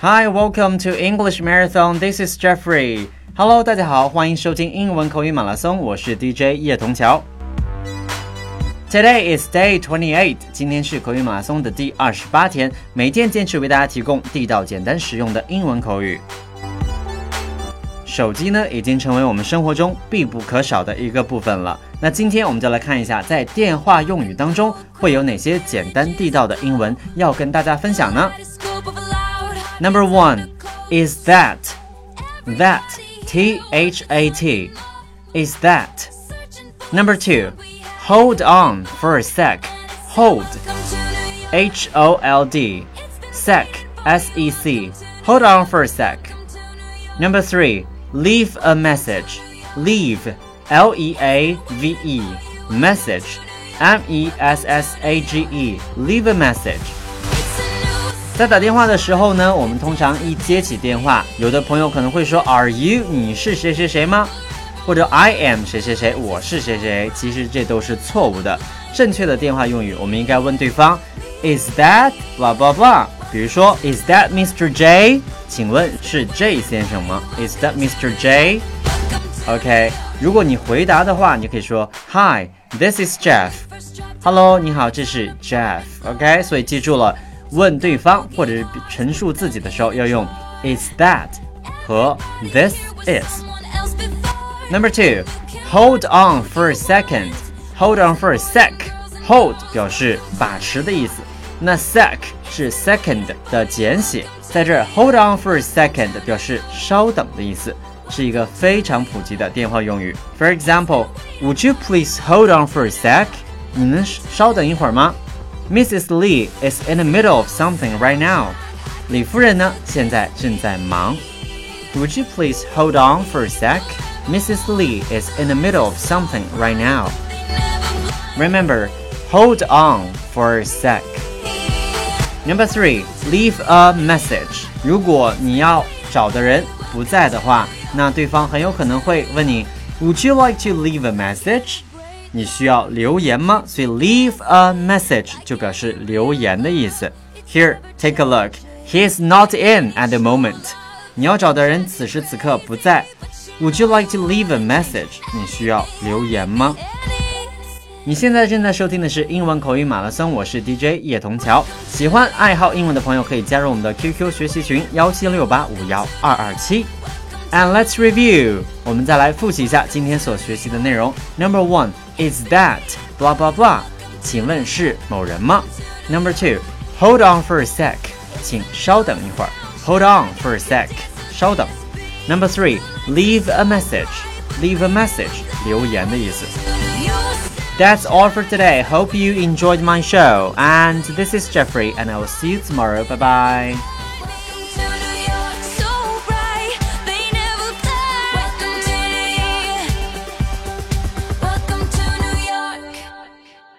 Hi, welcome to English Marathon. This is Jeffrey. Hello，大家好，欢迎收听英文口语马拉松，我是 DJ 叶童桥。Today is day twenty-eight. 今天是口语马拉松的第二十八天，每天坚持为大家提供地道、简单、实用的英文口语。手机呢，已经成为我们生活中必不可少的一个部分了。那今天我们就来看一下，在电话用语当中会有哪些简单地道的英文要跟大家分享呢？Number one is that. That. T H A T. Is that. Number two. Hold on for a sec. Hold. H O L D. Sec. S E C. Hold on for a sec. Number three. Leave a message. Leave. L E A V E. Message. M E S S A G E. Leave a message. 在打电话的时候呢，我们通常一接起电话，有的朋友可能会说 “Are you？你是谁谁谁吗？”或者 “I am 谁谁谁，我是谁谁”。其实这都是错误的。正确的电话用语，我们应该问对方 “Is that blah blah blah？” 比如说 “Is that Mr. J？” 请问是 J 先生吗？“Is that Mr. J？”OK，如果你回答的话，你可以说 “Hi，this is Jeff。”“Hello，你好，这是 Jeff。”OK，所以记住了。问对方或者是陈述自己的时候，要用 is that 和 this is。Number two, hold on for a second. Hold on for a sec. Hold 表示把持的意思，那 sec 是 second 的简写，在这 hold on for a second 表示稍等的意思，是一个非常普及的电话用语。For example, would you please hold on for a sec? 你能稍等一会儿吗 ？Mrs. Lee is in the middle of something right now. 李夫人呢，现在正在忙。Would you please hold on for a sec? Mrs. Lee is in the middle of something right now. Remember, hold on for a sec. Number three, leave a message. 如果你要找的人不在的话，那对方很有可能会问你，Would you like to leave a message? 你需要留言吗？所以 leave a message 就表示留言的意思。Here, take a look. He is not in at the moment. 你要找的人此时此刻不在。Would you like to leave a message? 你需要留言吗？你现在正在收听的是英文口语马拉松，我是 DJ 叶童桥。喜欢爱好英文的朋友可以加入我们的 QQ 学习群幺七六八五幺二二七。And let's review. 我们再来复习一下今天所学习的内容。Number one is that blah blah blah. 请问是某人吗？Number two, hold on for a sec. 请稍等一会儿。Hold on for a sec. 稍等。Number three, leave a message. Leave a message. 留言的意思。That's all for today. Hope you enjoyed my show. And this is Jeffrey, and I will see you tomorrow. Bye bye.